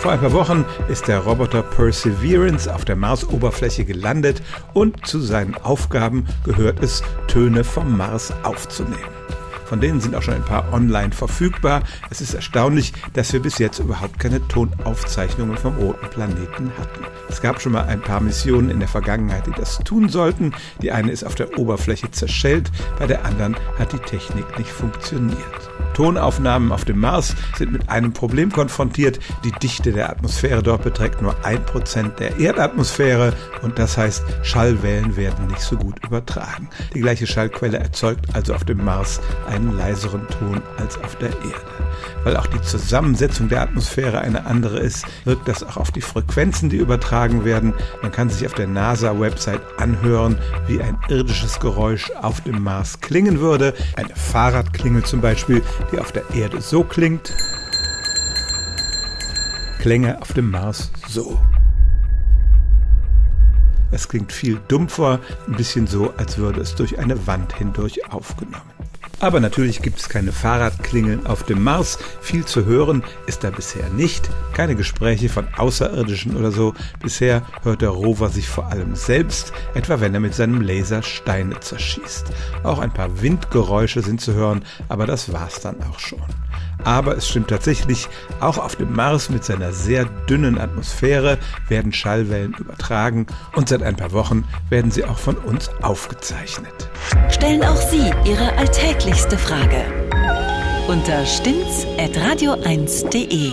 Vor ein paar Wochen ist der Roboter Perseverance auf der Marsoberfläche gelandet und zu seinen Aufgaben gehört es, Töne vom Mars aufzunehmen. Von denen sind auch schon ein paar online verfügbar. Es ist erstaunlich, dass wir bis jetzt überhaupt keine Tonaufzeichnungen vom roten Planeten hatten. Es gab schon mal ein paar Missionen in der Vergangenheit, die das tun sollten. Die eine ist auf der Oberfläche zerschellt, bei der anderen hat die Technik nicht funktioniert. Tonaufnahmen auf dem Mars sind mit einem Problem konfrontiert. Die Dichte der Atmosphäre dort beträgt nur ein Prozent der Erdatmosphäre und das heißt, Schallwellen werden nicht so gut übertragen. Die gleiche Schallquelle erzeugt also auf dem Mars einen leiseren Ton als auf der Erde. Weil auch die Zusammensetzung der Atmosphäre eine andere ist, wirkt das auch auf die Frequenzen, die übertragen werden. Man kann sich auf der NASA-Website anhören, wie ein irdisches Geräusch auf dem Mars klingen würde. Eine Fahrradklingel zum Beispiel, die auf der Erde so klingt, Klänge auf dem Mars so. Es klingt viel dumpfer, ein bisschen so, als würde es durch eine Wand hindurch aufgenommen. Aber natürlich gibt es keine Fahrradklingeln auf dem Mars. Viel zu hören ist da bisher nicht. Keine Gespräche von Außerirdischen oder so. Bisher hört der Rover sich vor allem selbst, etwa wenn er mit seinem Laser Steine zerschießt. Auch ein paar Windgeräusche sind zu hören, aber das war's dann auch schon. Aber es stimmt tatsächlich, auch auf dem Mars mit seiner sehr dünnen Atmosphäre werden Schallwellen übertragen und seit ein paar Wochen werden sie auch von uns aufgezeichnet. Stellen auch Sie Ihre alltäglichste Frage unter stimmtz.radio1.de.